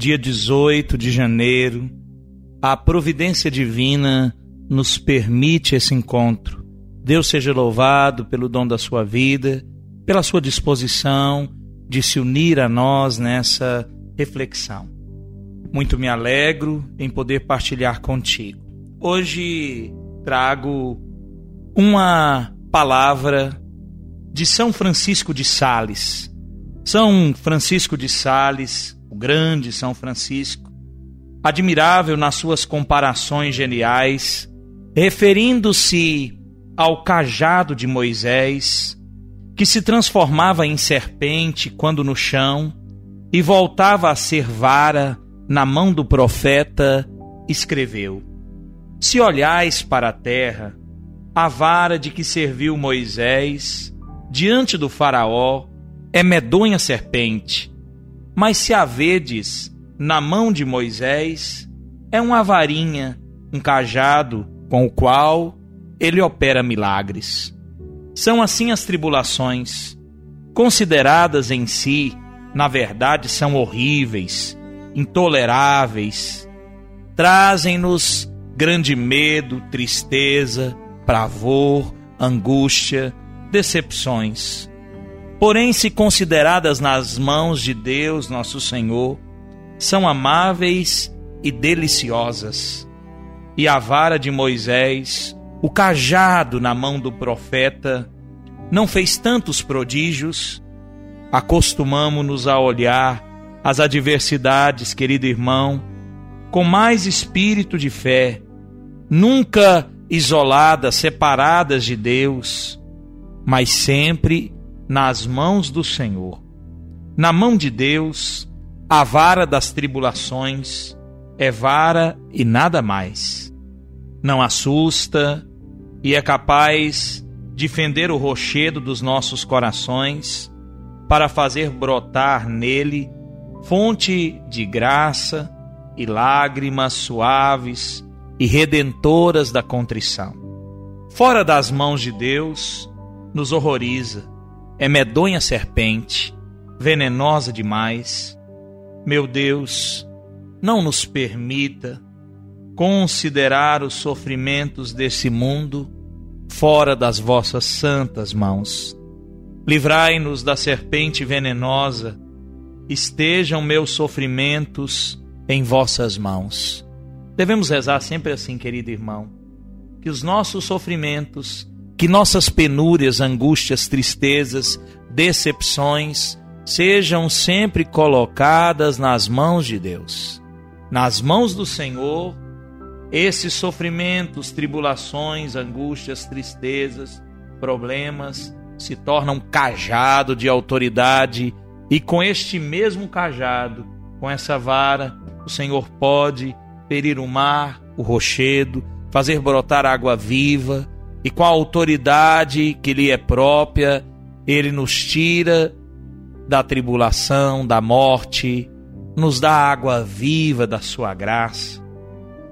Dia 18 de janeiro, a providência divina nos permite esse encontro. Deus seja louvado pelo dom da sua vida, pela sua disposição de se unir a nós nessa reflexão. Muito me alegro em poder partilhar contigo. Hoje trago uma palavra de São Francisco de Sales. São Francisco de Sales o grande São Francisco, admirável nas suas comparações geniais, referindo-se ao cajado de Moisés, que se transformava em serpente quando no chão e voltava a ser vara na mão do profeta, escreveu: Se olhais para a terra, a vara de que serviu Moisés, diante do Faraó, é medonha serpente, mas se a vedes na mão de Moisés, é uma varinha, um cajado com o qual ele opera milagres. São assim as tribulações, consideradas em si, na verdade são horríveis, intoleráveis, trazem-nos grande medo, tristeza, pavor, angústia, decepções. Porém, se consideradas nas mãos de Deus, nosso Senhor, são amáveis e deliciosas. E a vara de Moisés, o cajado na mão do profeta, não fez tantos prodígios? Acostumamo-nos a olhar as adversidades, querido irmão, com mais espírito de fé, nunca isoladas, separadas de Deus, mas sempre nas mãos do Senhor. Na mão de Deus, a vara das tribulações é vara e nada mais. Não assusta e é capaz de fender o rochedo dos nossos corações para fazer brotar nele fonte de graça e lágrimas suaves e redentoras da contrição. Fora das mãos de Deus, nos horroriza é medonha serpente, venenosa demais. Meu Deus, não nos permita considerar os sofrimentos desse mundo fora das vossas santas mãos. Livrai-nos da serpente venenosa, estejam meus sofrimentos em vossas mãos. Devemos rezar sempre assim, querido irmão, que os nossos sofrimentos que nossas penúrias, angústias, tristezas, decepções sejam sempre colocadas nas mãos de Deus. Nas mãos do Senhor, esses sofrimentos, tribulações, angústias, tristezas, problemas se tornam cajado de autoridade e com este mesmo cajado, com essa vara, o Senhor pode ferir o mar, o rochedo, fazer brotar água viva, e com a autoridade que lhe é própria, ele nos tira da tribulação, da morte, nos dá água viva da sua graça.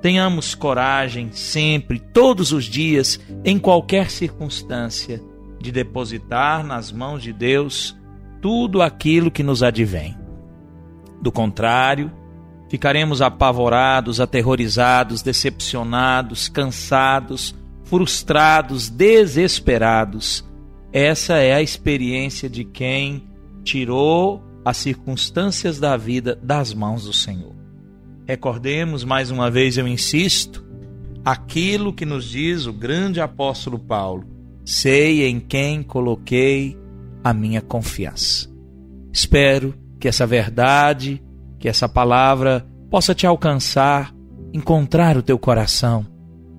Tenhamos coragem sempre, todos os dias, em qualquer circunstância, de depositar nas mãos de Deus tudo aquilo que nos advém. Do contrário, ficaremos apavorados, aterrorizados, decepcionados, cansados, frustrados, desesperados. Essa é a experiência de quem tirou as circunstâncias da vida das mãos do Senhor. Recordemos mais uma vez, eu insisto, aquilo que nos diz o grande apóstolo Paulo: sei em quem coloquei a minha confiança. Espero que essa verdade, que essa palavra possa te alcançar, encontrar o teu coração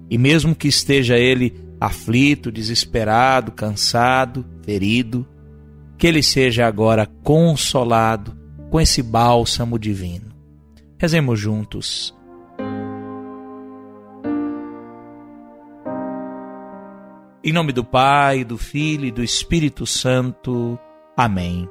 e mesmo que esteja ele aflito, desesperado, cansado, ferido, que ele seja agora consolado com esse bálsamo divino. Rezemos juntos. Em nome do Pai, do Filho e do Espírito Santo. Amém.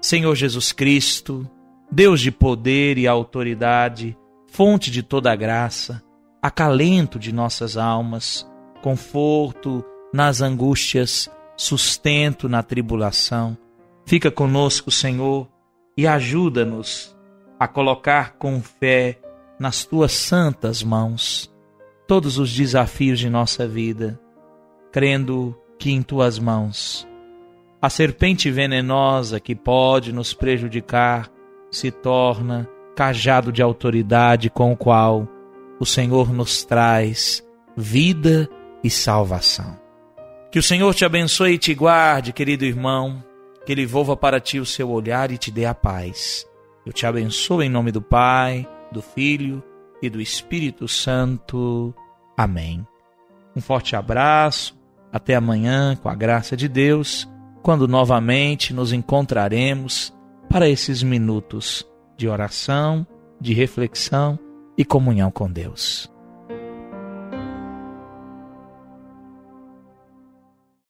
Senhor Jesus Cristo, Deus de poder e autoridade, fonte de toda graça, acalento de nossas almas, conforto nas angústias, sustento na tribulação. Fica conosco, Senhor, e ajuda-nos a colocar com fé nas tuas santas mãos todos os desafios de nossa vida, crendo que em tuas mãos a serpente venenosa que pode nos prejudicar se torna cajado de autoridade com o qual o Senhor nos traz vida e salvação. Que o Senhor te abençoe e te guarde, querido irmão, que Ele volva para ti o seu olhar e te dê a paz. Eu te abençoo em nome do Pai, do Filho e do Espírito Santo. Amém. Um forte abraço, até amanhã, com a graça de Deus, quando novamente nos encontraremos para esses minutos de oração, de reflexão e comunhão com Deus.